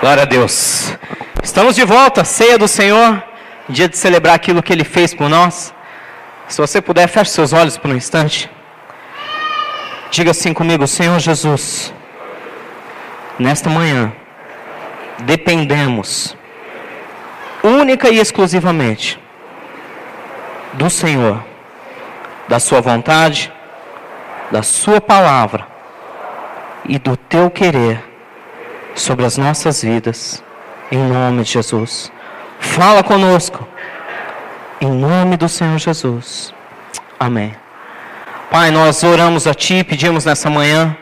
Glória a Deus. Estamos de volta, ceia do Senhor, dia de celebrar aquilo que Ele fez por nós. Se você puder, feche seus olhos por um instante. Diga assim comigo, Senhor Jesus, nesta manhã, dependemos única e exclusivamente do Senhor, da Sua vontade, da Sua palavra e do Teu querer sobre as nossas vidas, em nome de Jesus. Fala conosco, em nome do Senhor Jesus. Amém. Pai, nós oramos a Ti, pedimos nessa manhã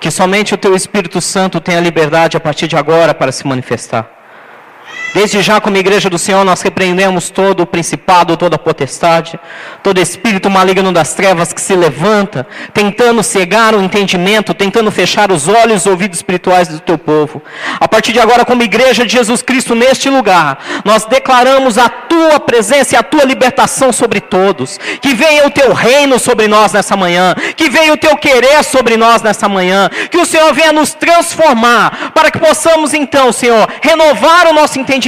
que somente o Teu Espírito Santo tenha liberdade a partir de agora para se manifestar. Desde já, como igreja do Senhor, nós repreendemos todo o principado, toda a potestade, todo espírito maligno das trevas que se levanta, tentando cegar o entendimento, tentando fechar os olhos e os ouvidos espirituais do teu povo. A partir de agora, como igreja de Jesus Cristo neste lugar, nós declaramos a tua presença e a tua libertação sobre todos. Que venha o teu reino sobre nós nessa manhã, que venha o teu querer sobre nós nessa manhã, que o Senhor venha nos transformar, para que possamos então, Senhor, renovar o nosso entendimento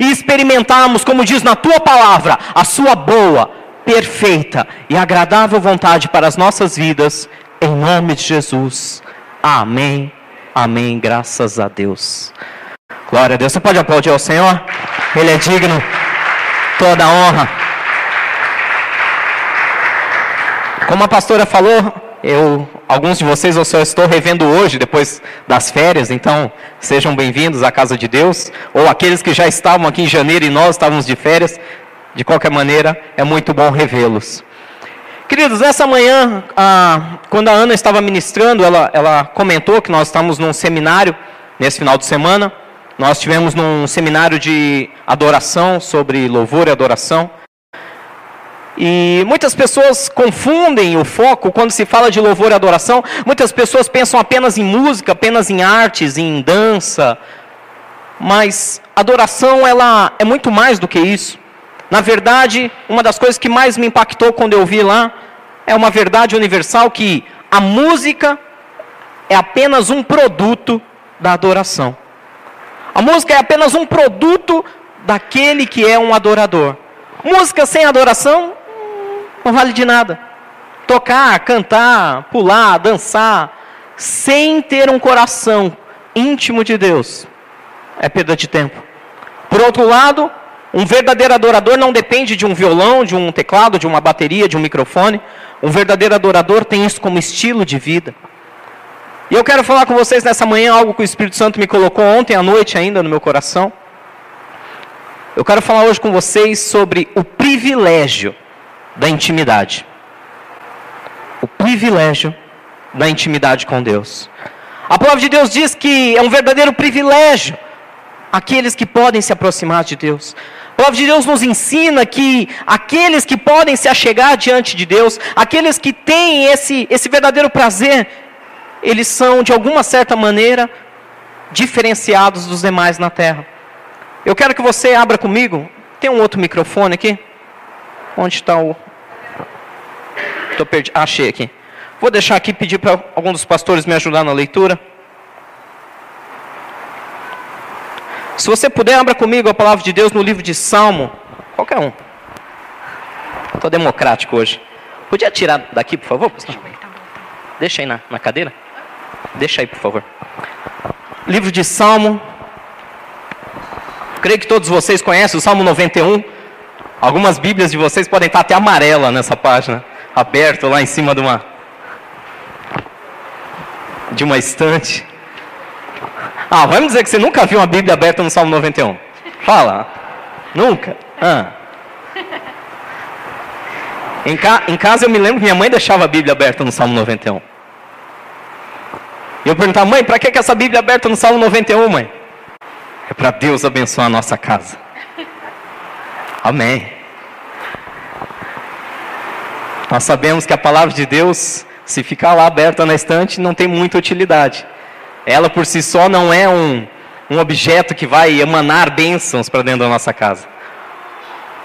e experimentarmos, como diz na tua palavra, a sua boa, perfeita e agradável vontade para as nossas vidas, em nome de Jesus. Amém. Amém. Graças a Deus. Glória a Deus. Você pode aplaudir ao Senhor? Ele é digno. Toda honra. Como a pastora falou, eu, alguns de vocês eu só estou revendo hoje, depois das férias, então sejam bem-vindos à casa de Deus, ou aqueles que já estavam aqui em janeiro e nós estávamos de férias, de qualquer maneira, é muito bom revê-los. Queridos, nessa manhã, ah, quando a Ana estava ministrando, ela, ela comentou que nós estamos num seminário nesse final de semana. Nós tivemos num seminário de adoração sobre louvor e adoração. E muitas pessoas confundem o foco quando se fala de louvor e adoração. Muitas pessoas pensam apenas em música, apenas em artes, em dança. Mas adoração ela é muito mais do que isso. Na verdade, uma das coisas que mais me impactou quando eu vi lá é uma verdade universal que a música é apenas um produto da adoração. A música é apenas um produto daquele que é um adorador. Música sem adoração não vale de nada. Tocar, cantar, pular, dançar, sem ter um coração íntimo de Deus, é perda de tempo. Por outro lado, um verdadeiro adorador não depende de um violão, de um teclado, de uma bateria, de um microfone. Um verdadeiro adorador tem isso como estilo de vida. E eu quero falar com vocês nessa manhã algo que o Espírito Santo me colocou ontem à noite ainda no meu coração. Eu quero falar hoje com vocês sobre o privilégio da intimidade. O privilégio da intimidade com Deus. A palavra de Deus diz que é um verdadeiro privilégio aqueles que podem se aproximar de Deus. A palavra de Deus nos ensina que aqueles que podem se achegar diante de Deus, aqueles que têm esse, esse verdadeiro prazer, eles são, de alguma certa maneira, diferenciados dos demais na terra. Eu quero que você abra comigo. Tem um outro microfone aqui? Onde está o. Estou perdido. Achei aqui. Vou deixar aqui pedir para algum dos pastores me ajudar na leitura. Se você puder, abra comigo a palavra de Deus no livro de Salmo. Qualquer um. Estou democrático hoje. Podia tirar daqui, por favor? Pastor? Deixa aí na, na cadeira. Deixa aí, por favor. Livro de Salmo. Creio que todos vocês conhecem o Salmo 91. Algumas Bíblias de vocês podem estar até amarela nessa página, aberto lá em cima de uma de uma estante. Ah, vamos dizer que você nunca viu uma Bíblia aberta no Salmo 91. Fala. Nunca? Ah. Em, ca... em casa eu me lembro que minha mãe deixava a Bíblia aberta no Salmo 91. E eu perguntava, mãe, para que, que essa Bíblia aberta no Salmo 91, mãe? É para Deus abençoar a nossa casa. Amém. Nós sabemos que a palavra de Deus, se ficar lá aberta na estante, não tem muita utilidade. Ela por si só não é um, um objeto que vai emanar bênçãos para dentro da nossa casa.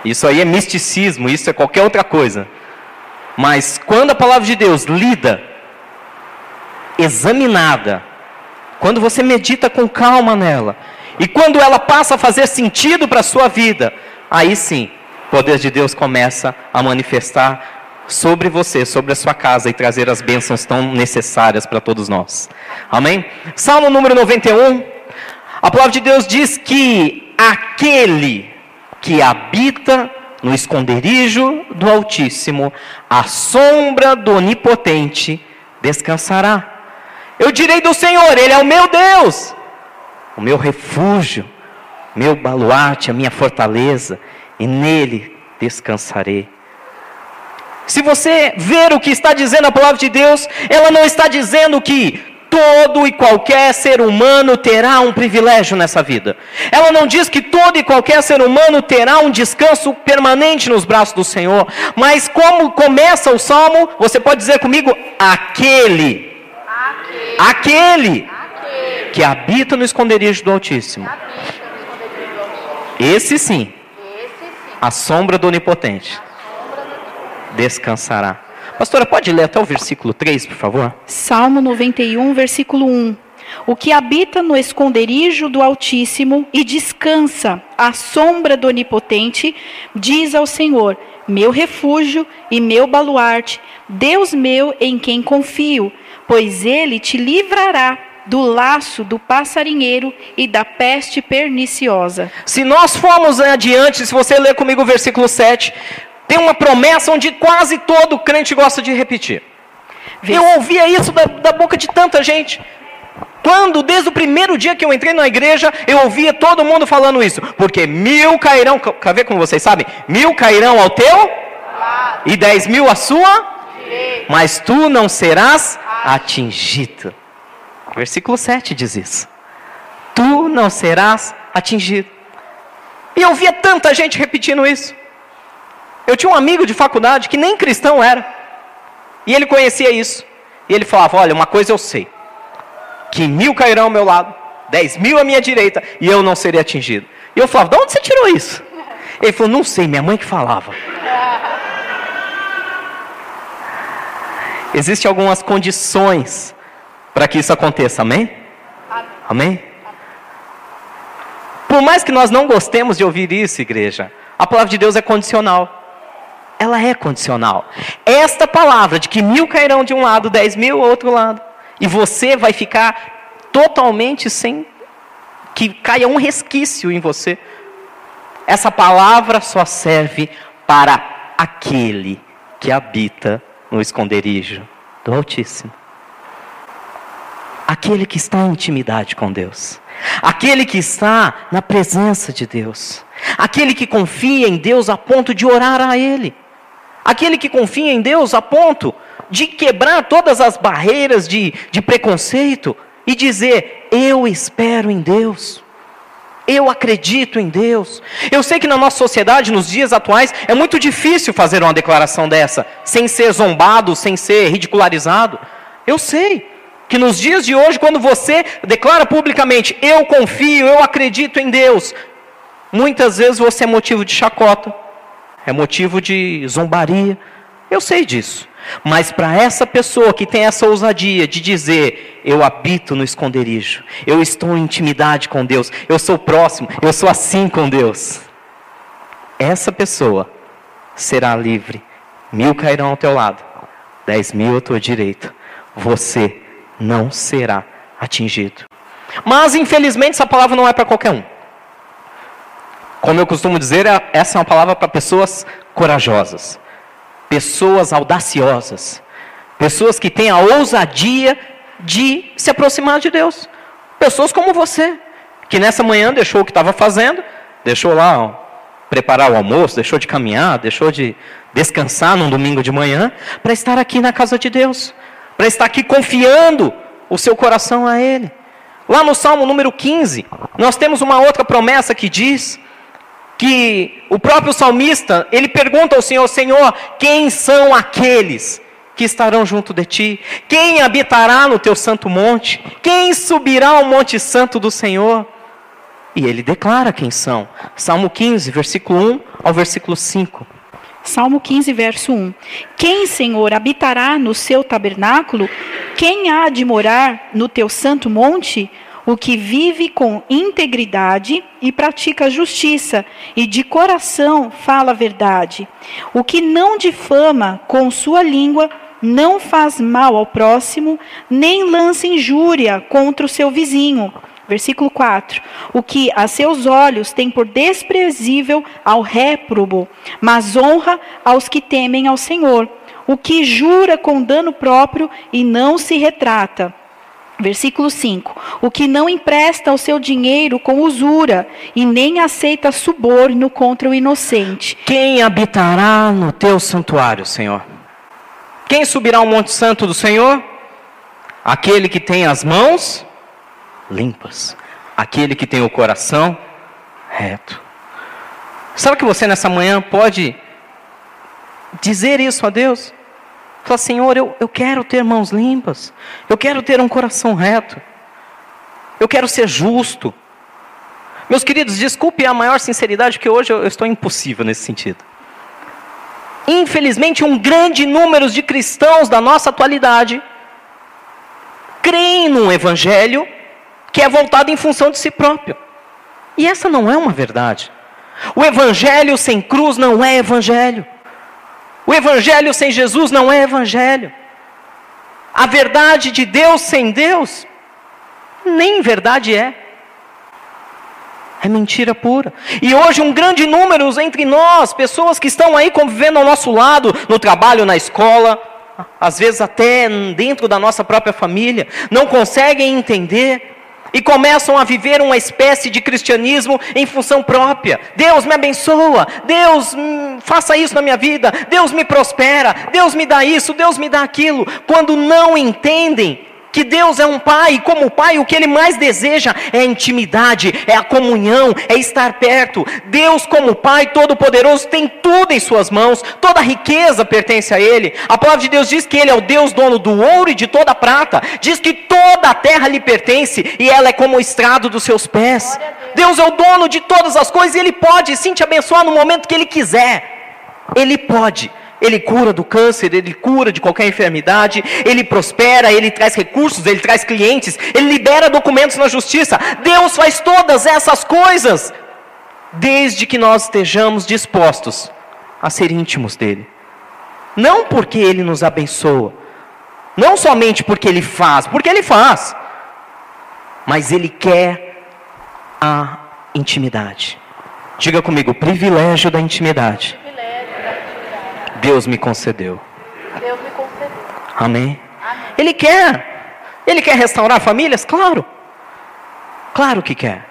Isso aí é misticismo, isso é qualquer outra coisa. Mas quando a palavra de Deus lida, examinada, quando você medita com calma nela, e quando ela passa a fazer sentido para a sua vida, aí sim, o poder de Deus começa a manifestar sobre você, sobre a sua casa e trazer as bênçãos tão necessárias para todos nós. Amém? Salmo número 91. A palavra de Deus diz que aquele que habita no esconderijo do Altíssimo, a sombra do Onipotente descansará. Eu direi do Senhor, Ele é o meu Deus, o meu refúgio, meu baluarte, a minha fortaleza, e nele descansarei. Se você ver o que está dizendo a palavra de Deus, ela não está dizendo que todo e qualquer ser humano terá um privilégio nessa vida. Ela não diz que todo e qualquer ser humano terá um descanso permanente nos braços do Senhor, mas como começa o salmo, você pode dizer comigo: aquele, aquele, aquele, aquele. que habita no esconderijo do Altíssimo. Esse sim, a sombra do Onipotente descansará. Pastora, pode ler até o versículo 3, por favor? Salmo 91, versículo 1. O que habita no esconderijo do Altíssimo e descansa à sombra do Onipotente, diz ao Senhor: Meu refúgio e meu baluarte, Deus meu em quem confio, pois ele te livrará do laço do passarinheiro e da peste perniciosa. Se nós formos adiante, se você ler comigo o versículo 7, tem uma promessa onde quase todo crente gosta de repetir. Eu ouvia isso da, da boca de tanta gente. Quando, desde o primeiro dia que eu entrei na igreja, eu ouvia todo mundo falando isso. Porque mil cairão, quer ver como vocês sabem? Mil cairão ao teu e dez mil à sua, mas tu não serás atingido. Versículo 7 diz isso. Tu não serás atingido. E eu via tanta gente repetindo isso. Eu tinha um amigo de faculdade que nem cristão era. E ele conhecia isso. E ele falava: Olha, uma coisa eu sei: que mil cairão ao meu lado, dez mil à minha direita, e eu não serei atingido. E eu falava: De onde você tirou isso? Ele falou: Não sei, minha mãe que falava. Existem algumas condições para que isso aconteça, amém? Amém? Por mais que nós não gostemos de ouvir isso, igreja, a palavra de Deus é condicional ela é condicional. Esta palavra de que mil cairão de um lado, dez mil ao outro lado, e você vai ficar totalmente sem que caia um resquício em você. Essa palavra só serve para aquele que habita no esconderijo do Altíssimo. Aquele que está em intimidade com Deus. Aquele que está na presença de Deus. Aquele que confia em Deus a ponto de orar a Ele. Aquele que confia em Deus a ponto de quebrar todas as barreiras de, de preconceito e dizer: Eu espero em Deus. Eu acredito em Deus. Eu sei que na nossa sociedade, nos dias atuais, é muito difícil fazer uma declaração dessa, sem ser zombado, sem ser ridicularizado. Eu sei que nos dias de hoje, quando você declara publicamente, eu confio, eu acredito em Deus, muitas vezes você é motivo de chacota é motivo de zombaria. Eu sei disso. Mas para essa pessoa que tem essa ousadia de dizer: Eu habito no esconderijo, eu estou em intimidade com Deus, eu sou próximo, eu sou assim com Deus. Essa pessoa será livre. Mil cairão ao teu lado, dez mil à tua direita. Você não será atingido. Mas infelizmente essa palavra não é para qualquer um. Como eu costumo dizer, é, essa é uma palavra para pessoas corajosas, pessoas audaciosas, pessoas que têm a ousadia de se aproximar de Deus. Pessoas como você, que nessa manhã deixou o que estava fazendo, deixou lá ó, preparar o almoço, deixou de caminhar, deixou de descansar num domingo de manhã, para estar aqui na casa de Deus, para estar aqui confiando o seu coração a Ele. Lá no Salmo número 15, nós temos uma outra promessa que diz que o próprio salmista, ele pergunta ao Senhor, Senhor, quem são aqueles que estarão junto de ti? Quem habitará no teu santo monte? Quem subirá ao monte santo do Senhor? E ele declara quem são. Salmo 15, versículo 1 ao versículo 5. Salmo 15, verso 1. Quem, Senhor, habitará no seu tabernáculo? Quem há de morar no teu santo monte? O que vive com integridade e pratica justiça, e de coração fala a verdade. O que não difama com sua língua, não faz mal ao próximo, nem lança injúria contra o seu vizinho. Versículo 4. O que a seus olhos tem por desprezível ao réprobo, mas honra aos que temem ao Senhor. O que jura com dano próprio e não se retrata. Versículo 5: O que não empresta o seu dinheiro com usura e nem aceita suborno contra o inocente. Quem habitará no teu santuário, Senhor? Quem subirá ao Monte Santo do Senhor? Aquele que tem as mãos limpas, aquele que tem o coração reto. Sabe que você nessa manhã pode dizer isso a Deus? Fala, Senhor, eu, eu quero ter mãos limpas, eu quero ter um coração reto, eu quero ser justo. Meus queridos, desculpe a maior sinceridade, porque hoje eu, eu estou impossível nesse sentido. Infelizmente, um grande número de cristãos da nossa atualidade creem num evangelho que é voltado em função de si próprio. E essa não é uma verdade. O evangelho sem cruz não é evangelho. O evangelho sem Jesus não é evangelho. A verdade de Deus sem Deus, nem verdade é. É mentira pura. E hoje um grande número entre nós, pessoas que estão aí convivendo ao nosso lado, no trabalho, na escola, às vezes até dentro da nossa própria família, não conseguem entender e começam a viver uma espécie de cristianismo em função própria. Deus me abençoa, Deus hum, faça isso na minha vida, Deus me prospera, Deus me dá isso, Deus me dá aquilo. Quando não entendem que Deus é um pai, e como pai, o que ele mais deseja é a intimidade, é a comunhão, é estar perto. Deus, como pai todo-poderoso, tem tudo em suas mãos, toda a riqueza pertence a ele. A palavra de Deus diz que ele é o Deus dono do ouro e de toda a prata, diz que toda a terra lhe pertence e ela é como o estrado dos seus pés. Deus. Deus é o dono de todas as coisas e ele pode sim te abençoar no momento que ele quiser. Ele pode. Ele cura do câncer, ele cura de qualquer enfermidade, ele prospera, ele traz recursos, ele traz clientes, ele libera documentos na justiça. Deus faz todas essas coisas, desde que nós estejamos dispostos a ser íntimos dele. Não porque ele nos abençoa, não somente porque ele faz, porque ele faz, mas ele quer a intimidade. Diga comigo, o privilégio da intimidade. Deus me concedeu. Deus me concedeu. Amém? Amém. Ele quer. Ele quer restaurar famílias? Claro. Claro que quer.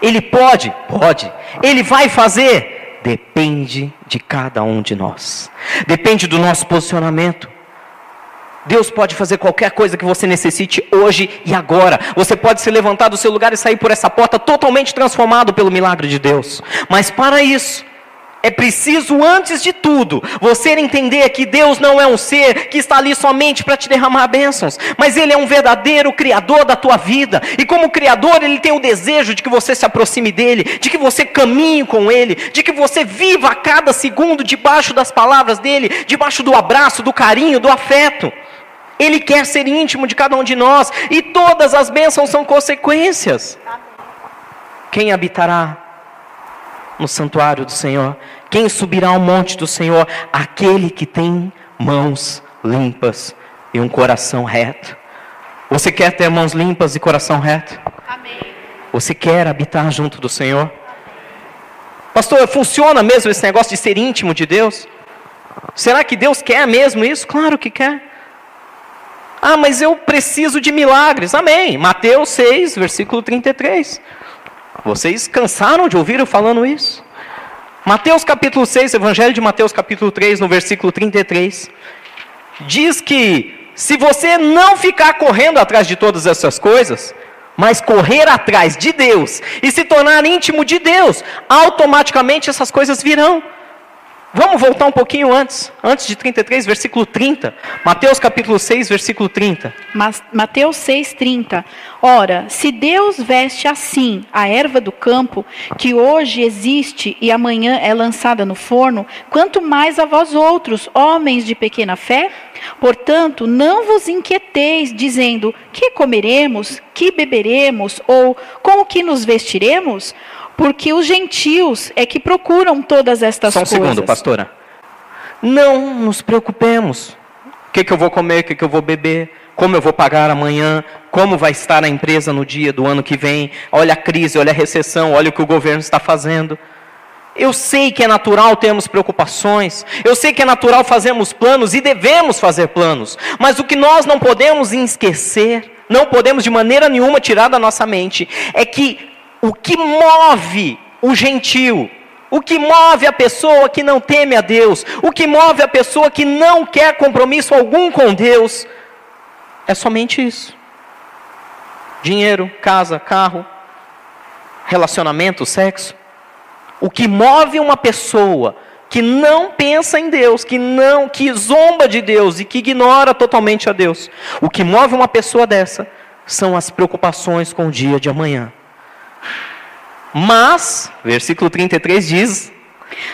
Ele pode? Pode. Ele vai fazer? Depende de cada um de nós. Depende do nosso posicionamento. Deus pode fazer qualquer coisa que você necessite hoje e agora. Você pode se levantar do seu lugar e sair por essa porta totalmente transformado pelo milagre de Deus. Mas para isso, é preciso, antes de tudo, você entender que Deus não é um ser que está ali somente para te derramar bênçãos, mas Ele é um verdadeiro Criador da tua vida, e como Criador, Ele tem o desejo de que você se aproxime dEle, de que você caminhe com Ele, de que você viva a cada segundo debaixo das palavras dEle, debaixo do abraço, do carinho, do afeto. Ele quer ser íntimo de cada um de nós, e todas as bênçãos são consequências. Quem habitará no santuário do Senhor? Quem subirá ao monte do Senhor? Aquele que tem mãos limpas e um coração reto. Você quer ter mãos limpas e coração reto? Amém. Você quer habitar junto do Senhor? Amém. Pastor, funciona mesmo esse negócio de ser íntimo de Deus? Será que Deus quer mesmo isso? Claro que quer. Ah, mas eu preciso de milagres. Amém. Mateus 6, versículo 33. Vocês cansaram de ouvir eu falando isso? Mateus capítulo 6, Evangelho de Mateus capítulo 3, no versículo 33, diz que se você não ficar correndo atrás de todas essas coisas, mas correr atrás de Deus e se tornar íntimo de Deus, automaticamente essas coisas virão. Vamos voltar um pouquinho antes, antes de 33, versículo 30. Mateus capítulo 6, versículo 30. Mas, Mateus 6, 30. Ora, se Deus veste assim a erva do campo, que hoje existe e amanhã é lançada no forno, quanto mais a vós outros, homens de pequena fé? Portanto, não vos inquieteis, dizendo: que comeremos, que beberemos, ou com o que nos vestiremos? Porque os gentios é que procuram todas estas Só um coisas. segundo, pastora. Não nos preocupemos. O que, que eu vou comer, o que, que eu vou beber, como eu vou pagar amanhã, como vai estar a empresa no dia do ano que vem. Olha a crise, olha a recessão, olha o que o governo está fazendo. Eu sei que é natural termos preocupações, eu sei que é natural fazermos planos e devemos fazer planos, mas o que nós não podemos esquecer, não podemos de maneira nenhuma tirar da nossa mente, é que o que move o gentil, o que move a pessoa que não teme a Deus, o que move a pessoa que não quer compromisso algum com Deus, é somente isso: dinheiro, casa, carro, relacionamento, sexo. O que move uma pessoa que não pensa em Deus, que não, que zomba de Deus e que ignora totalmente a Deus. O que move uma pessoa dessa são as preocupações com o dia de amanhã. Mas, versículo 33 diz: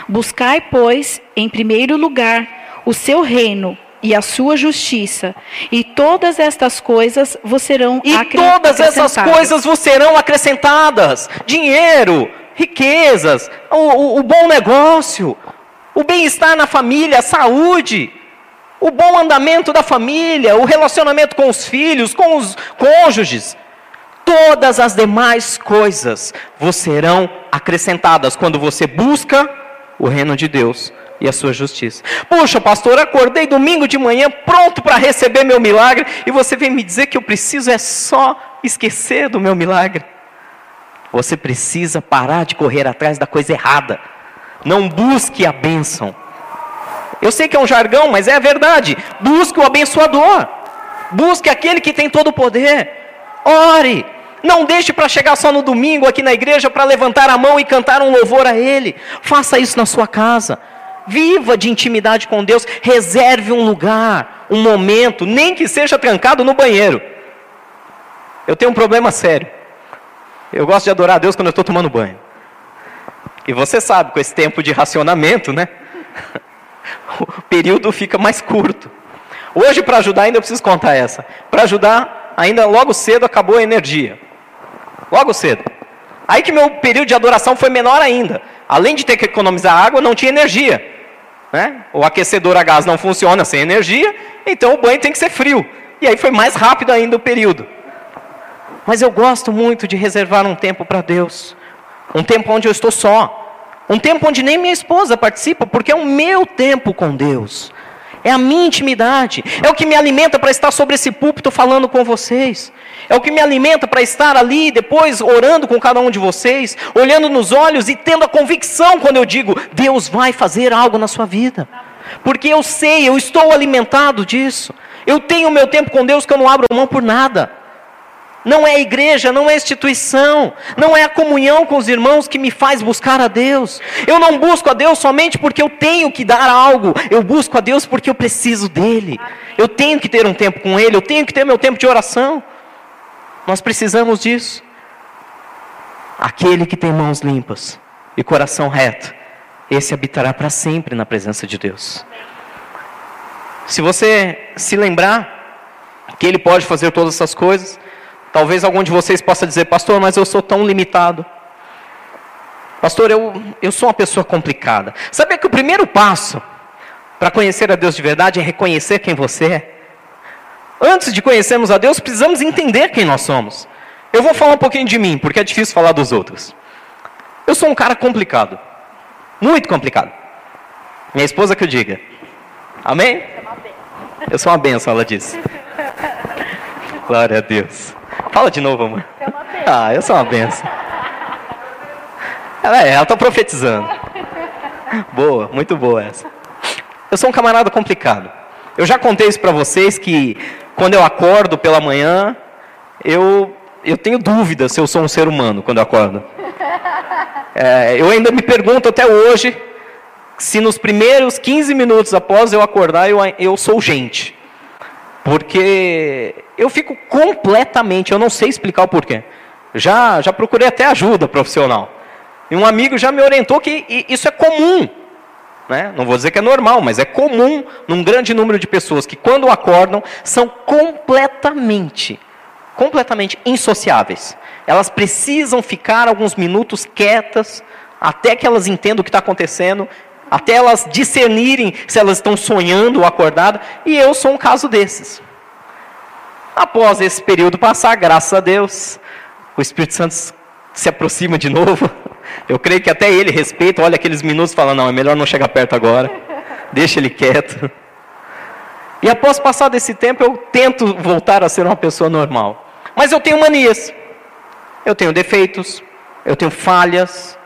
Buscai, pois, em primeiro lugar o seu reino e a sua justiça, e todas estas coisas vos serão E acre- todas essas acrescentadas. coisas vos serão acrescentadas: dinheiro, riquezas, o, o- o bom negócio, o bem-estar na família, a saúde, o bom andamento da família, o relacionamento com os filhos, com os cônjuges. Todas as demais coisas vos serão acrescentadas quando você busca o reino de Deus e a sua justiça. Puxa, pastor, acordei domingo de manhã pronto para receber meu milagre e você vem me dizer que eu preciso é só esquecer do meu milagre. Você precisa parar de correr atrás da coisa errada. Não busque a bênção. Eu sei que é um jargão, mas é a verdade. Busque o abençoador. Busque aquele que tem todo o poder. Ore. Não deixe para chegar só no domingo aqui na igreja para levantar a mão e cantar um louvor a Ele. Faça isso na sua casa. Viva de intimidade com Deus. Reserve um lugar, um momento, nem que seja trancado no banheiro. Eu tenho um problema sério. Eu gosto de adorar a Deus quando eu estou tomando banho. E você sabe, com esse tempo de racionamento, né? O período fica mais curto. Hoje, para ajudar, ainda eu preciso contar essa. Para ajudar, ainda logo cedo acabou a energia. Logo cedo. Aí que meu período de adoração foi menor ainda. Além de ter que economizar água, não tinha energia. Né? O aquecedor a gás não funciona sem energia, então o banho tem que ser frio. E aí foi mais rápido ainda o período. Mas eu gosto muito de reservar um tempo para Deus. Um tempo onde eu estou só. Um tempo onde nem minha esposa participa, porque é o meu tempo com Deus. É a minha intimidade. É o que me alimenta para estar sobre esse púlpito falando com vocês. É o que me alimenta para estar ali depois orando com cada um de vocês, olhando nos olhos e tendo a convicção quando eu digo: Deus vai fazer algo na sua vida. Porque eu sei, eu estou alimentado disso. Eu tenho o meu tempo com Deus que eu não abro mão por nada. Não é a igreja, não é a instituição, não é a comunhão com os irmãos que me faz buscar a Deus. Eu não busco a Deus somente porque eu tenho que dar algo, eu busco a Deus porque eu preciso dEle. Eu tenho que ter um tempo com Ele, eu tenho que ter meu tempo de oração. Nós precisamos disso. Aquele que tem mãos limpas e coração reto, esse habitará para sempre na presença de Deus. Se você se lembrar que Ele pode fazer todas essas coisas, Talvez algum de vocês possa dizer, pastor, mas eu sou tão limitado. Pastor, eu, eu sou uma pessoa complicada. Sabia que o primeiro passo para conhecer a Deus de verdade é reconhecer quem você é? Antes de conhecermos a Deus, precisamos entender quem nós somos. Eu vou falar um pouquinho de mim, porque é difícil falar dos outros. Eu sou um cara complicado. Muito complicado. Minha esposa que eu diga. Amém? Eu sou uma benção, ela disse. Glória a Deus. Fala de novo, amor. Ah, eu sou uma benção. Ela é, ela está profetizando. Boa, muito boa essa. Eu sou um camarada complicado. Eu já contei isso para vocês que quando eu acordo pela manhã, eu, eu tenho dúvida se eu sou um ser humano quando eu acordo. É, eu ainda me pergunto até hoje se nos primeiros 15 minutos após eu acordar eu, eu sou gente. Porque eu fico completamente, eu não sei explicar o porquê. Já, já procurei até ajuda profissional. E um amigo já me orientou que isso é comum. Né? Não vou dizer que é normal, mas é comum num grande número de pessoas que, quando acordam, são completamente, completamente insociáveis. Elas precisam ficar alguns minutos quietas, até que elas entendam o que está acontecendo, até elas discernirem se elas estão sonhando ou acordadas, e eu sou um caso desses. Após esse período passar, graças a Deus, o Espírito Santo se aproxima de novo. Eu creio que até ele respeita, olha aqueles minutos e fala: não, é melhor não chegar perto agora, deixa ele quieto. E após passar desse tempo, eu tento voltar a ser uma pessoa normal. Mas eu tenho manias, eu tenho defeitos, eu tenho falhas,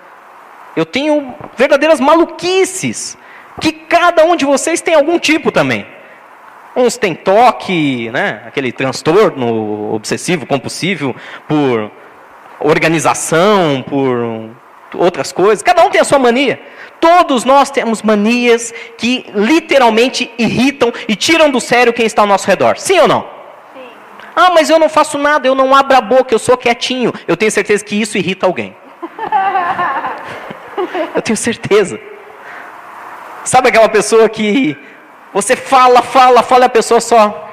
eu tenho verdadeiras maluquices, que cada um de vocês tem algum tipo também. Uns têm toque, né, aquele transtorno obsessivo, compulsivo, por organização, por outras coisas. Cada um tem a sua mania. Todos nós temos manias que literalmente irritam e tiram do sério quem está ao nosso redor. Sim ou não? Sim. Ah, mas eu não faço nada, eu não abro a boca, eu sou quietinho. Eu tenho certeza que isso irrita alguém. Eu tenho certeza. Sabe aquela pessoa que você fala, fala, fala a pessoa só.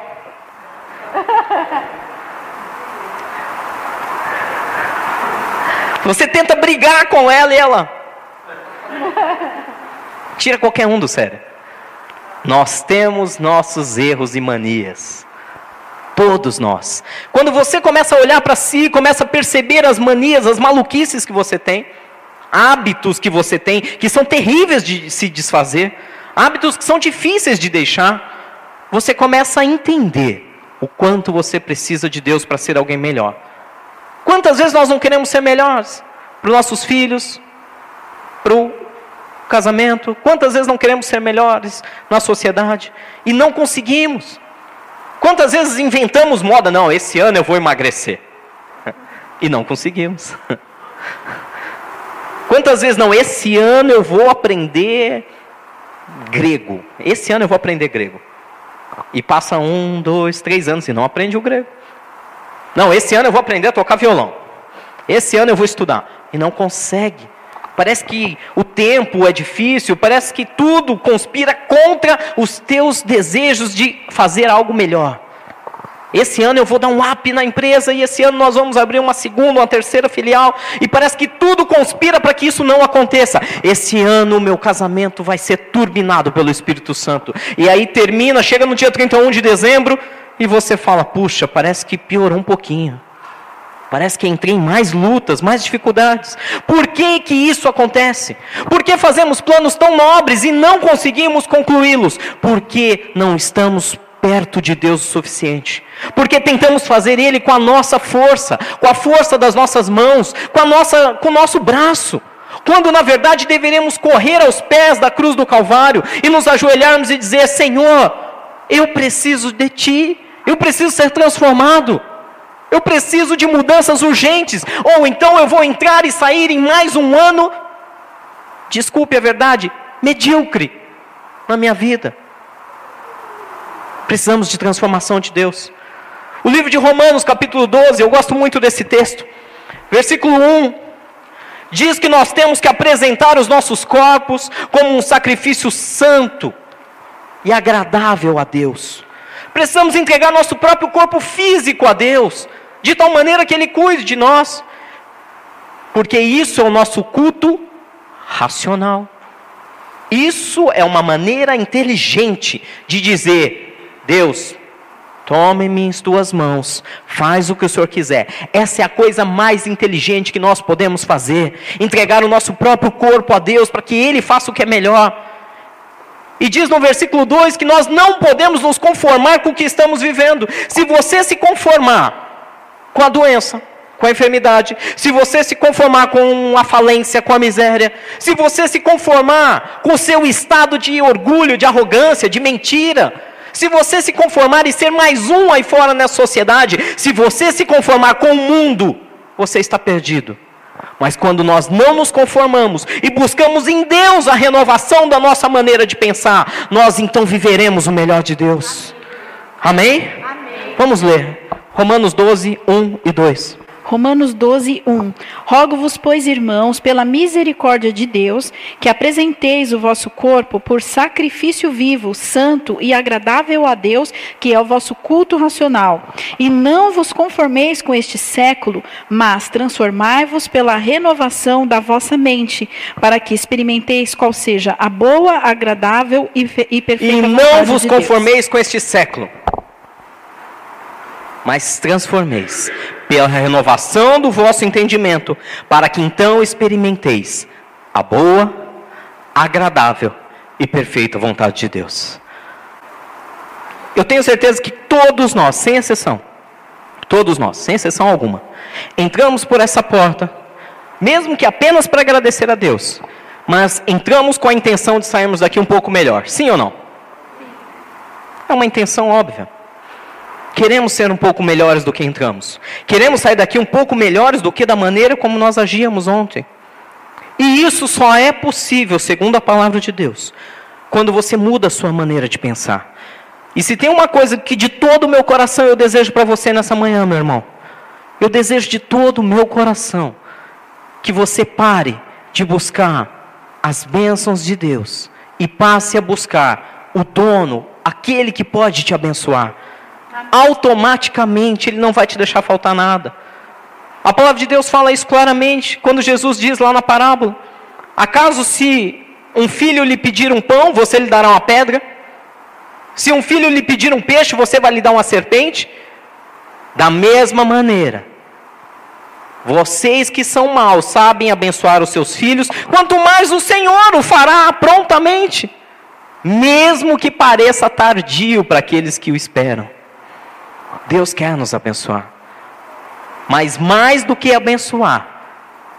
Você tenta brigar com ela e ela. Tira qualquer um do sério. Nós temos nossos erros e manias. Todos nós. Quando você começa a olhar para si, começa a perceber as manias, as maluquices que você tem, hábitos que você tem que são terríveis de se desfazer, hábitos que são difíceis de deixar, você começa a entender o quanto você precisa de Deus para ser alguém melhor. Quantas vezes nós não queremos ser melhores para os nossos filhos, para o casamento? Quantas vezes não queremos ser melhores na sociedade e não conseguimos? Quantas vezes inventamos moda? Não, esse ano eu vou emagrecer. E não conseguimos. Quantas vezes não? Esse ano eu vou aprender grego. Esse ano eu vou aprender grego. E passa um, dois, três anos e não aprende o grego. Não, esse ano eu vou aprender a tocar violão. Esse ano eu vou estudar. E não consegue. Parece que o tempo é difícil, parece que tudo conspira contra os teus desejos de fazer algo melhor. Esse ano eu vou dar um up na empresa e esse ano nós vamos abrir uma segunda, uma terceira filial e parece que tudo conspira para que isso não aconteça. Esse ano o meu casamento vai ser turbinado pelo Espírito Santo. E aí termina, chega no dia 31 de dezembro e você fala: "Puxa, parece que piorou um pouquinho". Parece que entrei em mais lutas, mais dificuldades. Por que que isso acontece? Por que fazemos planos tão nobres e não conseguimos concluí-los? Porque não estamos perto de Deus o suficiente. Porque tentamos fazer ele com a nossa força, com a força das nossas mãos, com a nossa com o nosso braço. Quando na verdade deveríamos correr aos pés da cruz do Calvário e nos ajoelharmos e dizer: Senhor, eu preciso de ti, eu preciso ser transformado. Eu preciso de mudanças urgentes, ou então eu vou entrar e sair em mais um ano, desculpe a verdade, medíocre na minha vida. Precisamos de transformação de Deus. O livro de Romanos, capítulo 12, eu gosto muito desse texto. Versículo 1 diz que nós temos que apresentar os nossos corpos como um sacrifício santo e agradável a Deus. Precisamos entregar nosso próprio corpo físico a Deus, de tal maneira que Ele cuide de nós, porque isso é o nosso culto racional. Isso é uma maneira inteligente de dizer: Deus, tome-me em tuas mãos, faz o que o Senhor quiser. Essa é a coisa mais inteligente que nós podemos fazer: entregar o nosso próprio corpo a Deus para que Ele faça o que é melhor. E diz no versículo 2 que nós não podemos nos conformar com o que estamos vivendo. Se você se conformar com a doença, com a enfermidade, se você se conformar com a falência, com a miséria, se você se conformar com o seu estado de orgulho, de arrogância, de mentira, se você se conformar e ser mais um aí fora na sociedade, se você se conformar com o mundo, você está perdido. Mas quando nós não nos conformamos e buscamos em Deus a renovação da nossa maneira de pensar, nós então viveremos o melhor de Deus. Amém? Amém. Vamos ler. Romanos 12, 1 e 2. Romanos 12, 1. Rogo-vos, pois, irmãos, pela misericórdia de Deus, que apresenteis o vosso corpo por sacrifício vivo, santo e agradável a Deus, que é o vosso culto racional. E não vos conformeis com este século, mas transformai-vos pela renovação da vossa mente, para que experimenteis qual seja a boa, agradável e, e perfeita E não vontade vos de Deus. conformeis com este século, mas transformeis pela renovação do vosso entendimento, para que então experimenteis a boa, agradável e perfeita vontade de Deus. Eu tenho certeza que todos nós, sem exceção, todos nós, sem exceção alguma, entramos por essa porta, mesmo que apenas para agradecer a Deus, mas entramos com a intenção de sairmos daqui um pouco melhor, sim ou não? É uma intenção óbvia. Queremos ser um pouco melhores do que entramos. Queremos sair daqui um pouco melhores do que da maneira como nós agíamos ontem. E isso só é possível, segundo a palavra de Deus, quando você muda a sua maneira de pensar. E se tem uma coisa que de todo o meu coração eu desejo para você nessa manhã, meu irmão, eu desejo de todo o meu coração que você pare de buscar as bênçãos de Deus e passe a buscar o dono, aquele que pode te abençoar automaticamente Ele não vai te deixar faltar nada. A palavra de Deus fala isso claramente, quando Jesus diz lá na parábola: Acaso se um filho lhe pedir um pão, você lhe dará uma pedra? Se um filho lhe pedir um peixe, você vai lhe dar uma serpente? Da mesma maneira, vocês que são maus sabem abençoar os seus filhos, quanto mais o Senhor o fará prontamente, mesmo que pareça tardio para aqueles que o esperam. Deus quer nos abençoar. Mas mais do que abençoar,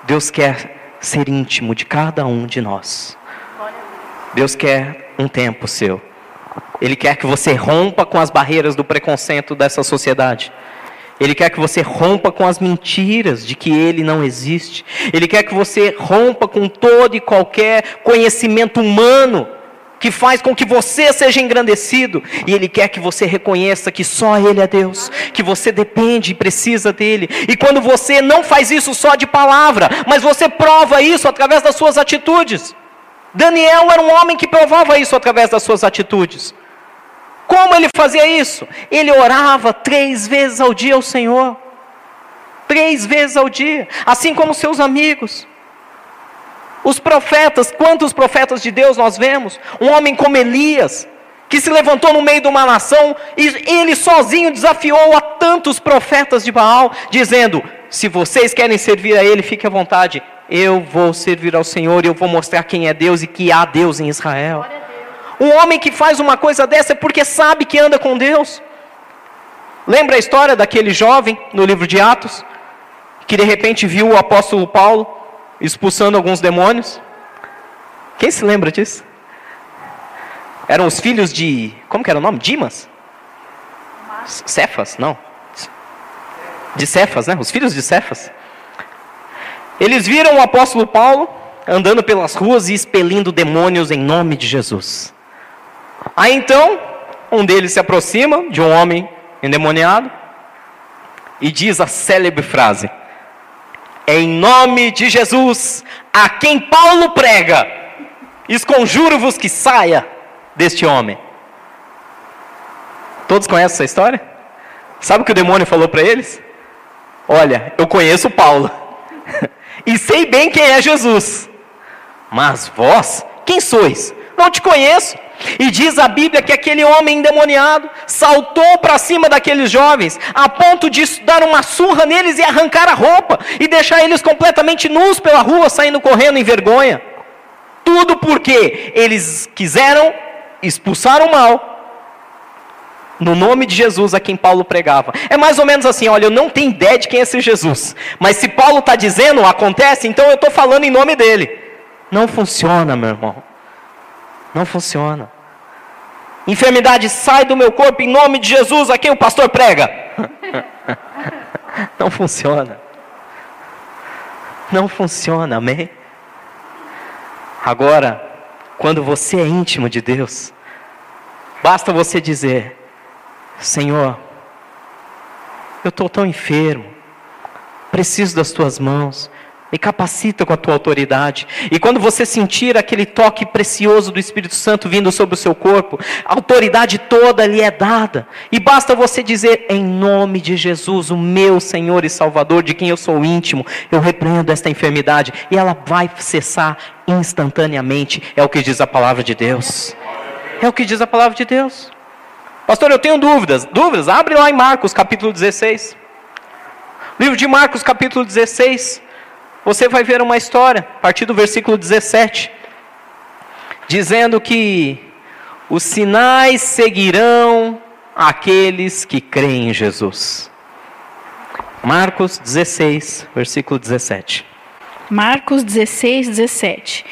Deus quer ser íntimo de cada um de nós. Deus quer um tempo seu. Ele quer que você rompa com as barreiras do preconceito dessa sociedade. Ele quer que você rompa com as mentiras de que ele não existe. Ele quer que você rompa com todo e qualquer conhecimento humano que faz com que você seja engrandecido, e Ele quer que você reconheça que só Ele é Deus, que você depende e precisa dEle, e quando você não faz isso só de palavra, mas você prova isso através das suas atitudes. Daniel era um homem que provava isso através das suas atitudes. Como ele fazia isso? Ele orava três vezes ao dia ao Senhor, três vezes ao dia, assim como seus amigos. Os profetas, quantos profetas de Deus nós vemos? Um homem como Elias, que se levantou no meio de uma nação e ele sozinho desafiou a tantos profetas de Baal, dizendo: Se vocês querem servir a Ele, fique à vontade. Eu vou servir ao Senhor e eu vou mostrar quem é Deus e que há Deus em Israel. Um homem que faz uma coisa dessa é porque sabe que anda com Deus. Lembra a história daquele jovem no livro de Atos, que de repente viu o apóstolo Paulo expulsando alguns demônios. Quem se lembra disso? Eram os filhos de. Como que era o nome? Dimas? Cefas? Não. De Cefas, né? Os filhos de Cefas. Eles viram o apóstolo Paulo andando pelas ruas e expelindo demônios em nome de Jesus. Aí então, um deles se aproxima de um homem endemoniado e diz a célebre frase: em nome de Jesus, a quem Paulo prega, esconjuro-vos que saia deste homem. Todos conhecem essa história? Sabe o que o demônio falou para eles? Olha, eu conheço Paulo e sei bem quem é Jesus, mas vós, quem sois? Não te conheço. E diz a Bíblia que aquele homem endemoniado saltou para cima daqueles jovens, a ponto de dar uma surra neles e arrancar a roupa, e deixar eles completamente nus pela rua, saindo correndo em vergonha. Tudo porque eles quiseram expulsar o mal, no nome de Jesus a quem Paulo pregava. É mais ou menos assim: olha, eu não tenho ideia de quem é esse Jesus, mas se Paulo está dizendo, acontece, então eu estou falando em nome dele. Não funciona, meu irmão. Não funciona. Enfermidade sai do meu corpo em nome de Jesus, a quem o pastor prega. Não funciona. Não funciona, amém? Agora, quando você é íntimo de Deus, basta você dizer: Senhor, eu estou tão enfermo, preciso das tuas mãos, me capacita com a tua autoridade. E quando você sentir aquele toque precioso do Espírito Santo vindo sobre o seu corpo, a autoridade toda lhe é dada. E basta você dizer, em nome de Jesus, o meu Senhor e Salvador, de quem eu sou íntimo, eu repreendo esta enfermidade. E ela vai cessar instantaneamente. É o que diz a palavra de Deus. É o que diz a palavra de Deus. Pastor, eu tenho dúvidas. Dúvidas? Abre lá em Marcos, capítulo 16. Livro de Marcos, capítulo 16 você vai ver uma história, a partir do versículo 17, dizendo que os sinais seguirão aqueles que creem em Jesus. Marcos 16, versículo 17. Marcos 16, 17.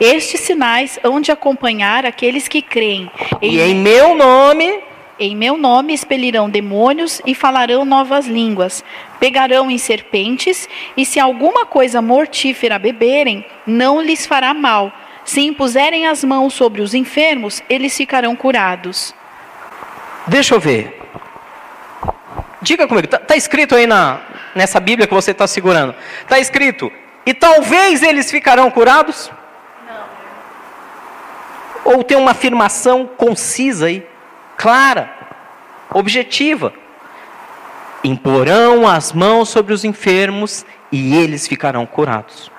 Estes sinais hão de acompanhar aqueles que creem. E em meu nome em meu nome expelirão demônios e falarão novas línguas. Pegarão em serpentes, e se alguma coisa mortífera beberem, não lhes fará mal. Se impuserem as mãos sobre os enfermos, eles ficarão curados. Deixa eu ver. Diga comigo, está tá escrito aí na, nessa Bíblia que você está segurando. Está escrito, e talvez eles ficarão curados? Não. Ou tem uma afirmação concisa aí? Clara, objetiva. Imporão as mãos sobre os enfermos e eles ficarão curados.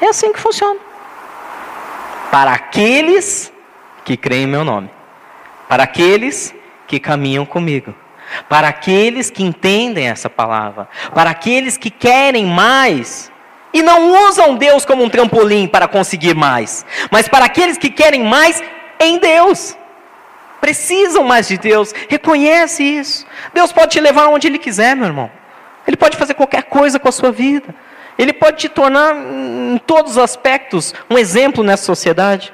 É assim que funciona. Para aqueles que creem em meu nome, para aqueles que caminham comigo, para aqueles que entendem essa palavra, para aqueles que querem mais e não usam Deus como um trampolim para conseguir mais, mas para aqueles que querem mais em Deus precisam mais de Deus. Reconhece isso. Deus pode te levar onde Ele quiser, meu irmão. Ele pode fazer qualquer coisa com a sua vida. Ele pode te tornar, em todos os aspectos, um exemplo nessa sociedade.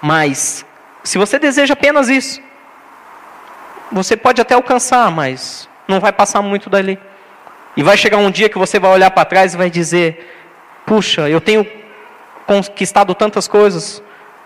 Mas, se você deseja apenas isso, você pode até alcançar, mas não vai passar muito dali. E vai chegar um dia que você vai olhar para trás e vai dizer: Puxa, eu tenho conquistado tantas coisas,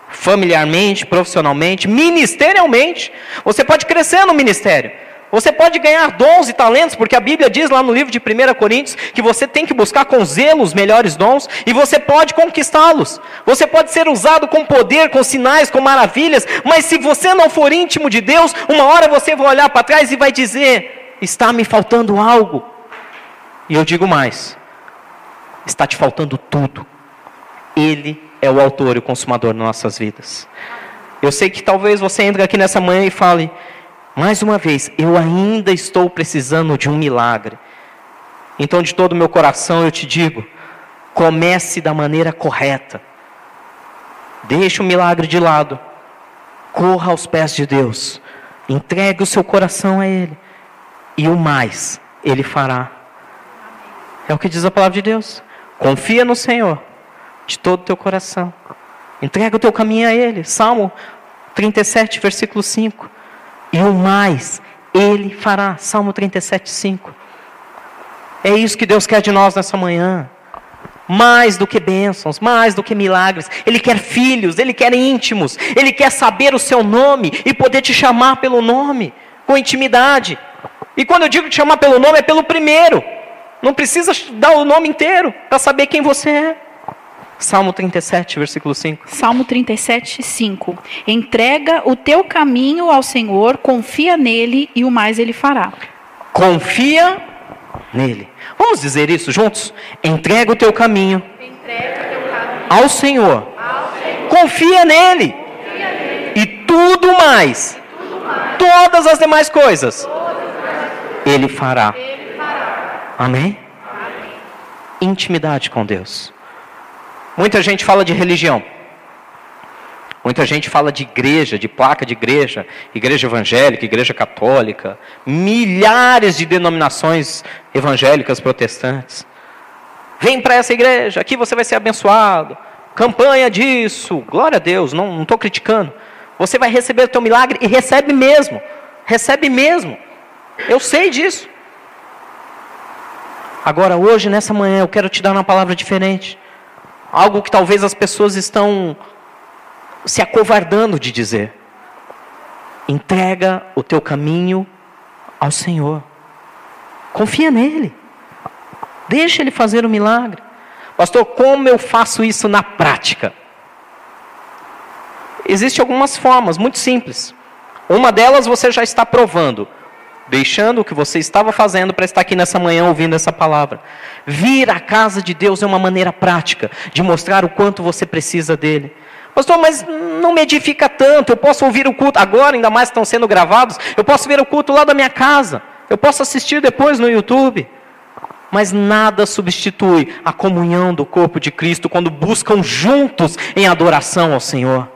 familiarmente, profissionalmente, ministerialmente. Você pode crescer no ministério. Você pode ganhar dons e talentos, porque a Bíblia diz lá no livro de 1 Coríntios que você tem que buscar com zelo os melhores dons e você pode conquistá-los. Você pode ser usado com poder, com sinais, com maravilhas, mas se você não for íntimo de Deus, uma hora você vai olhar para trás e vai dizer: está me faltando algo. E eu digo mais: está te faltando tudo. Ele é o autor e o consumador das nossas vidas. Eu sei que talvez você entre aqui nessa manhã e fale, mais uma vez, eu ainda estou precisando de um milagre. Então, de todo o meu coração, eu te digo: comece da maneira correta. Deixe o milagre de lado. Corra aos pés de Deus. Entregue o seu coração a Ele. E o mais Ele fará. É o que diz a palavra de Deus. Confia no Senhor de todo o teu coração. Entrega o teu caminho a Ele. Salmo 37, versículo 5. E o mais Ele fará. Salmo 37, 5. É isso que Deus quer de nós nessa manhã. Mais do que bênçãos, mais do que milagres. Ele quer filhos, Ele quer íntimos. Ele quer saber o seu nome e poder te chamar pelo nome, com intimidade. E quando eu digo te chamar pelo nome, é pelo primeiro. Não precisa dar o nome inteiro para saber quem você é. Salmo 37, versículo 5. Salmo 37, 5. Entrega o teu caminho ao Senhor, confia nele e o mais ele fará. Confia nele. Vamos dizer isso juntos? Entrega o teu caminho, ao, Senhor. Confia nele. E tudo mais, todas as demais coisas, ele, fará. Amém? Intimidade com Deus. Muita gente fala de religião. Muita gente fala de igreja, de placa de igreja, igreja evangélica, igreja católica, milhares de denominações evangélicas protestantes. Vem para essa igreja, aqui você vai ser abençoado. Campanha disso, glória a Deus, não estou criticando. Você vai receber o teu milagre e recebe mesmo, recebe mesmo. Eu sei disso. Agora, hoje, nessa manhã, eu quero te dar uma palavra diferente. Algo que talvez as pessoas estão se acovardando de dizer. Entrega o teu caminho ao Senhor. Confia nele. Deixa ele fazer o milagre. Pastor, como eu faço isso na prática? Existem algumas formas muito simples. Uma delas você já está provando, deixando o que você estava fazendo para estar aqui nessa manhã ouvindo essa palavra. Vir à casa de Deus é uma maneira prática de mostrar o quanto você precisa dele. Pastor, mas não me edifica tanto. Eu posso ouvir o culto agora, ainda mais estão sendo gravados. Eu posso ver o culto lá da minha casa. Eu posso assistir depois no YouTube. Mas nada substitui a comunhão do corpo de Cristo quando buscam juntos em adoração ao Senhor.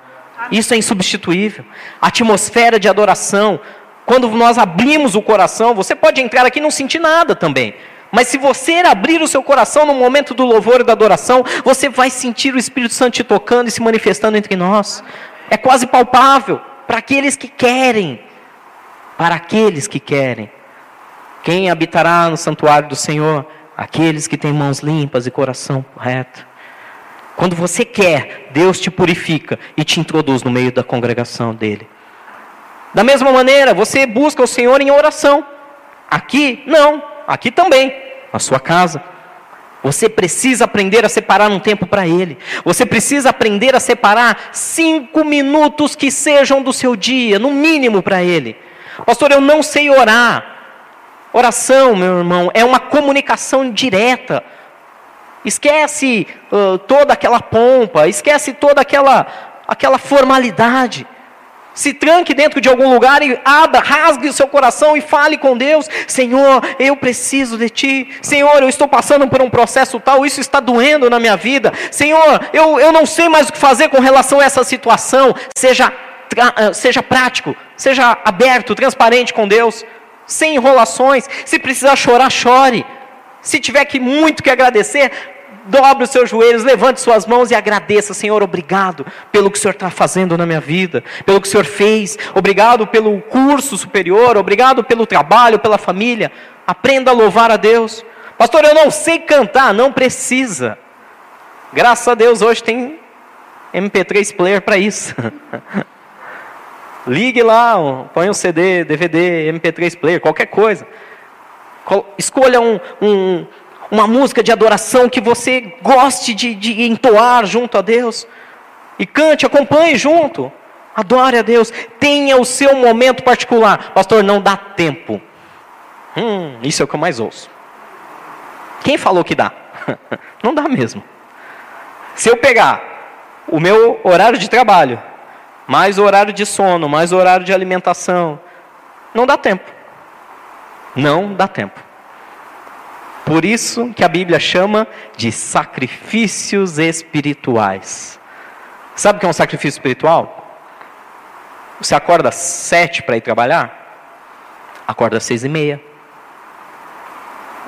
Isso é insubstituível. A atmosfera de adoração, quando nós abrimos o coração, você pode entrar aqui e não sentir nada também. Mas se você abrir o seu coração no momento do louvor e da adoração, você vai sentir o Espírito Santo te tocando e se manifestando entre nós. É quase palpável para aqueles que querem. Para aqueles que querem. Quem habitará no santuário do Senhor? Aqueles que têm mãos limpas e coração reto. Quando você quer, Deus te purifica e te introduz no meio da congregação dele. Da mesma maneira, você busca o Senhor em oração. Aqui, não. Aqui também, na sua casa. Você precisa aprender a separar um tempo para Ele. Você precisa aprender a separar cinco minutos que sejam do seu dia, no mínimo para Ele. Pastor, eu não sei orar. Oração, meu irmão, é uma comunicação direta. Esquece uh, toda aquela pompa, esquece toda aquela, aquela formalidade. Se tranque dentro de algum lugar e abra, rasgue o seu coração e fale com Deus: Senhor, eu preciso de Ti. Senhor, eu estou passando por um processo tal, isso está doendo na minha vida. Senhor, eu, eu não sei mais o que fazer com relação a essa situação. Seja, uh, seja prático, seja aberto, transparente com Deus sem enrolações. Se precisar chorar, chore. Se tiver que muito que agradecer, dobre os seus joelhos, levante suas mãos e agradeça, Senhor, obrigado pelo que o Senhor está fazendo na minha vida, pelo que o Senhor fez, obrigado pelo curso superior, obrigado pelo trabalho, pela família. Aprenda a louvar a Deus. Pastor, eu não sei cantar, não precisa. Graças a Deus hoje tem MP3 player para isso. Ligue lá, põe um CD, DVD, MP3 player, qualquer coisa. Escolha um, um, uma música de adoração que você goste de, de entoar junto a Deus. E cante, acompanhe junto. Adore a Deus. Tenha o seu momento particular. Pastor, não dá tempo. Hum, isso é o que eu mais ouço. Quem falou que dá? não dá mesmo. Se eu pegar o meu horário de trabalho mais horário de sono, mais horário de alimentação. Não dá tempo. Não dá tempo. Por isso que a Bíblia chama de sacrifícios espirituais. Sabe o que é um sacrifício espiritual? Você acorda às sete para ir trabalhar? Acorda às seis e meia.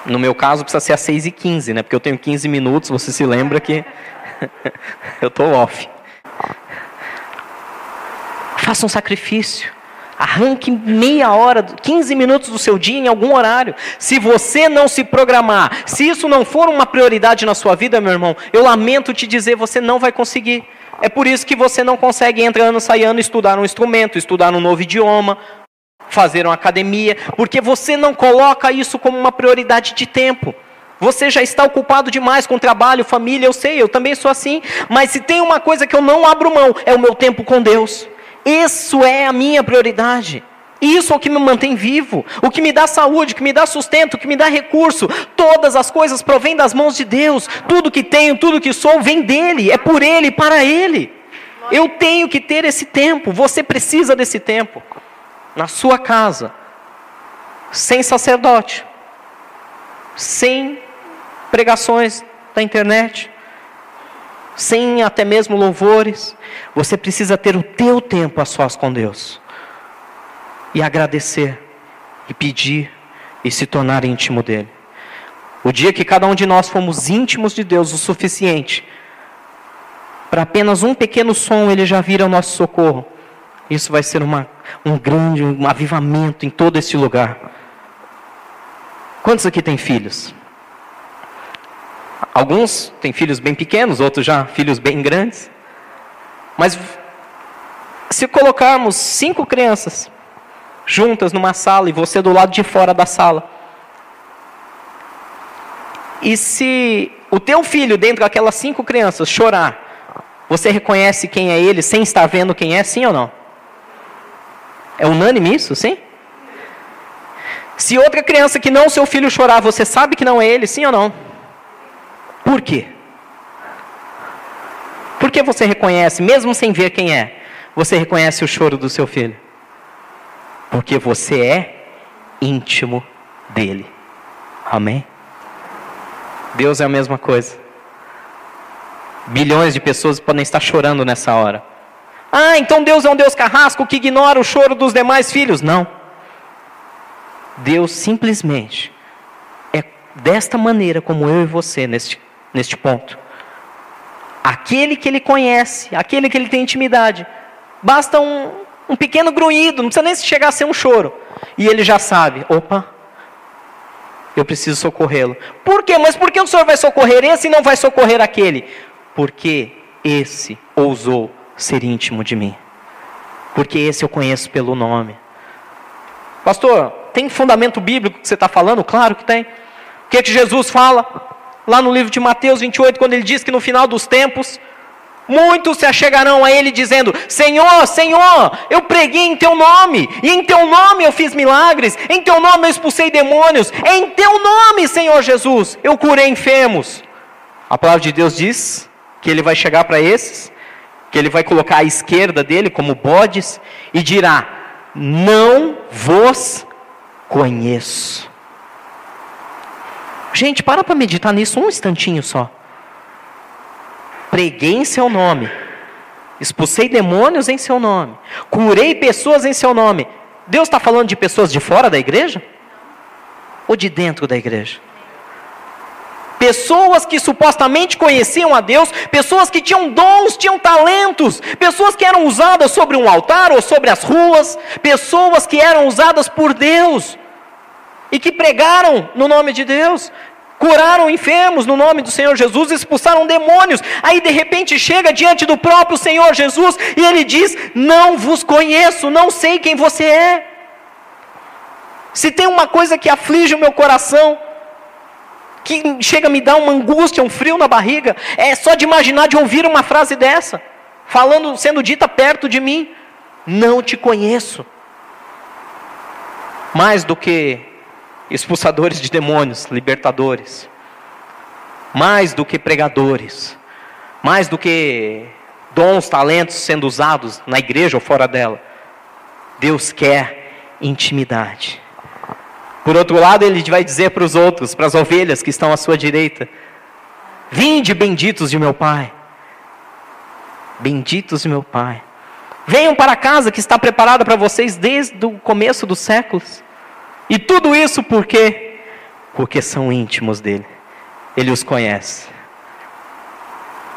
No meu caso, precisa ser às seis e quinze, né? Porque eu tenho 15 minutos, você se lembra que eu estou off. Faça um sacrifício. Arranque meia hora, 15 minutos do seu dia em algum horário. Se você não se programar, se isso não for uma prioridade na sua vida, meu irmão, eu lamento te dizer, você não vai conseguir. É por isso que você não consegue entrando, saindo, estudar um instrumento, estudar um novo idioma, fazer uma academia, porque você não coloca isso como uma prioridade de tempo. Você já está ocupado demais com trabalho, família, eu sei, eu também sou assim. Mas se tem uma coisa que eu não abro mão, é o meu tempo com Deus. Isso é a minha prioridade. Isso é o que me mantém vivo, o que me dá saúde, o que me dá sustento, o que me dá recurso. Todas as coisas provêm das mãos de Deus. Tudo que tenho, tudo que sou, vem dele, é por ele, para ele. Eu tenho que ter esse tempo, você precisa desse tempo. Na sua casa, sem sacerdote, sem pregações da internet, sem até mesmo louvores. Você precisa ter o teu tempo a sós com Deus. E agradecer, e pedir, e se tornar íntimo dele. O dia que cada um de nós fomos íntimos de Deus o suficiente, para apenas um pequeno som ele já vira o nosso socorro. Isso vai ser uma, um grande um avivamento em todo esse lugar. Quantos aqui têm filhos? Alguns têm filhos bem pequenos, outros já filhos bem grandes. Mas se colocarmos cinco crianças juntas numa sala e você do lado de fora da sala, E se o teu filho, dentro daquelas cinco crianças, chorar, você reconhece quem é ele sem estar vendo quem é, sim ou não? É unânime isso, sim? Se outra criança que não seu filho chorar, você sabe que não é ele, sim ou não? Por quê? Por que você reconhece, mesmo sem ver quem é, você reconhece o choro do seu filho? Porque você é íntimo dele. Amém? Deus é a mesma coisa. Bilhões de pessoas podem estar chorando nessa hora. Ah, então Deus é um Deus carrasco que ignora o choro dos demais filhos. Não. Deus simplesmente é desta maneira como eu e você neste, neste ponto. Aquele que ele conhece, aquele que ele tem intimidade, basta um, um pequeno grunhido, não precisa nem chegar a ser um choro. E ele já sabe: opa, eu preciso socorrê-lo. Por quê? Mas por que o Senhor vai socorrer esse e não vai socorrer aquele? Porque esse ousou ser íntimo de mim. Porque esse eu conheço pelo nome. Pastor, tem fundamento bíblico que você está falando? Claro que tem. O que, é que Jesus fala? Lá no livro de Mateus 28, quando ele diz que no final dos tempos, muitos se achegarão a ele dizendo: Senhor, Senhor, eu preguei em teu nome, e em teu nome eu fiz milagres, em teu nome eu expulsei demônios, em teu nome, Senhor Jesus, eu curei enfermos. A palavra de Deus diz que ele vai chegar para esses, que ele vai colocar à esquerda dele como bodes e dirá: Não vos conheço. Gente, para para meditar nisso um instantinho só. Preguei em seu nome, expulsei demônios em seu nome, curei pessoas em seu nome. Deus está falando de pessoas de fora da igreja? Ou de dentro da igreja? Pessoas que supostamente conheciam a Deus, pessoas que tinham dons, tinham talentos, pessoas que eram usadas sobre um altar ou sobre as ruas, pessoas que eram usadas por Deus e que pregaram no nome de Deus, curaram enfermos no nome do Senhor Jesus, expulsaram demônios. Aí de repente chega diante do próprio Senhor Jesus e ele diz: Não vos conheço, não sei quem você é. Se tem uma coisa que aflige o meu coração, que chega a me dar uma angústia, um frio na barriga, é só de imaginar de ouvir uma frase dessa, falando, sendo dita perto de mim: Não te conheço. Mais do que expulsadores de demônios, libertadores. Mais do que pregadores, mais do que dons, talentos sendo usados na igreja ou fora dela. Deus quer intimidade. Por outro lado, ele vai dizer para os outros, para as ovelhas que estão à sua direita: Vinde, benditos de meu Pai. Benditos de meu Pai. Venham para a casa que está preparada para vocês desde o começo dos séculos. E tudo isso por quê? Porque são íntimos dele. Ele os conhece.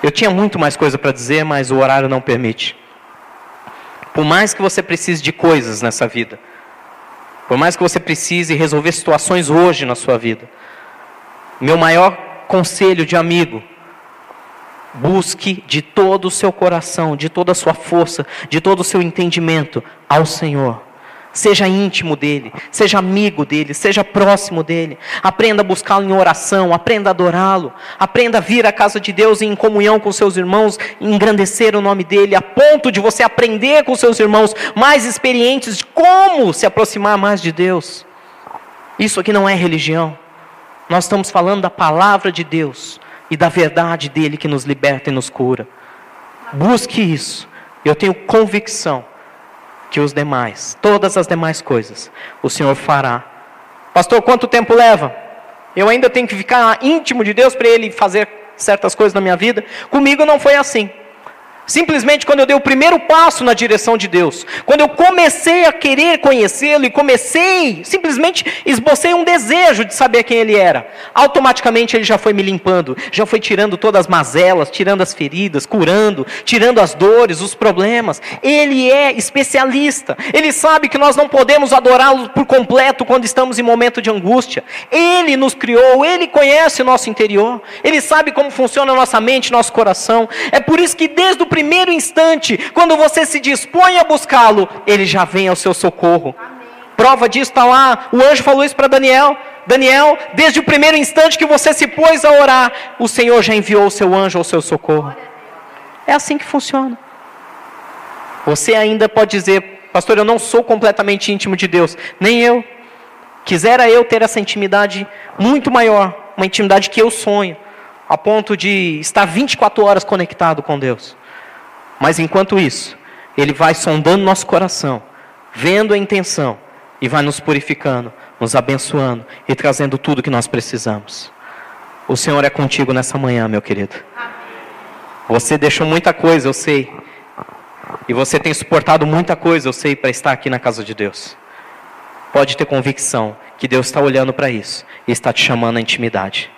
Eu tinha muito mais coisa para dizer, mas o horário não permite. Por mais que você precise de coisas nessa vida, por mais que você precise resolver situações hoje na sua vida, meu maior conselho de amigo, busque de todo o seu coração, de toda a sua força, de todo o seu entendimento ao Senhor. Seja íntimo dele, seja amigo dele, seja próximo dele. Aprenda a buscá-lo em oração, aprenda a adorá-lo, aprenda a vir à casa de Deus em comunhão com seus irmãos, engrandecer o nome dele, a ponto de você aprender com seus irmãos mais experientes de como se aproximar mais de Deus. Isso aqui não é religião. Nós estamos falando da palavra de Deus e da verdade dele que nos liberta e nos cura. Busque isso. Eu tenho convicção que os demais, todas as demais coisas, o Senhor fará. Pastor, quanto tempo leva? Eu ainda tenho que ficar íntimo de Deus para Ele fazer certas coisas na minha vida? Comigo não foi assim. Simplesmente quando eu dei o primeiro passo na direção de Deus, quando eu comecei a querer conhecê-lo e comecei, simplesmente esbocei um desejo de saber quem ele era, automaticamente ele já foi me limpando, já foi tirando todas as mazelas, tirando as feridas, curando, tirando as dores, os problemas. Ele é especialista, ele sabe que nós não podemos adorá-lo por completo quando estamos em momento de angústia. Ele nos criou, ele conhece o nosso interior, ele sabe como funciona a nossa mente, nosso coração. É por isso que desde o primeiro instante, quando você se dispõe a buscá-lo, ele já vem ao seu socorro. Amém. Prova disso está lá, o anjo falou isso para Daniel. Daniel, desde o primeiro instante que você se pôs a orar, o Senhor já enviou o seu anjo ao seu socorro. É assim que funciona. Você ainda pode dizer, pastor, eu não sou completamente íntimo de Deus, nem eu. Quisera eu ter essa intimidade muito maior, uma intimidade que eu sonho, a ponto de estar 24 horas conectado com Deus. Mas enquanto isso, Ele vai sondando nosso coração, vendo a intenção e vai nos purificando, nos abençoando e trazendo tudo que nós precisamos. O Senhor é contigo nessa manhã, meu querido. Você deixou muita coisa, eu sei. E você tem suportado muita coisa, eu sei, para estar aqui na casa de Deus. Pode ter convicção que Deus está olhando para isso e está te chamando à intimidade.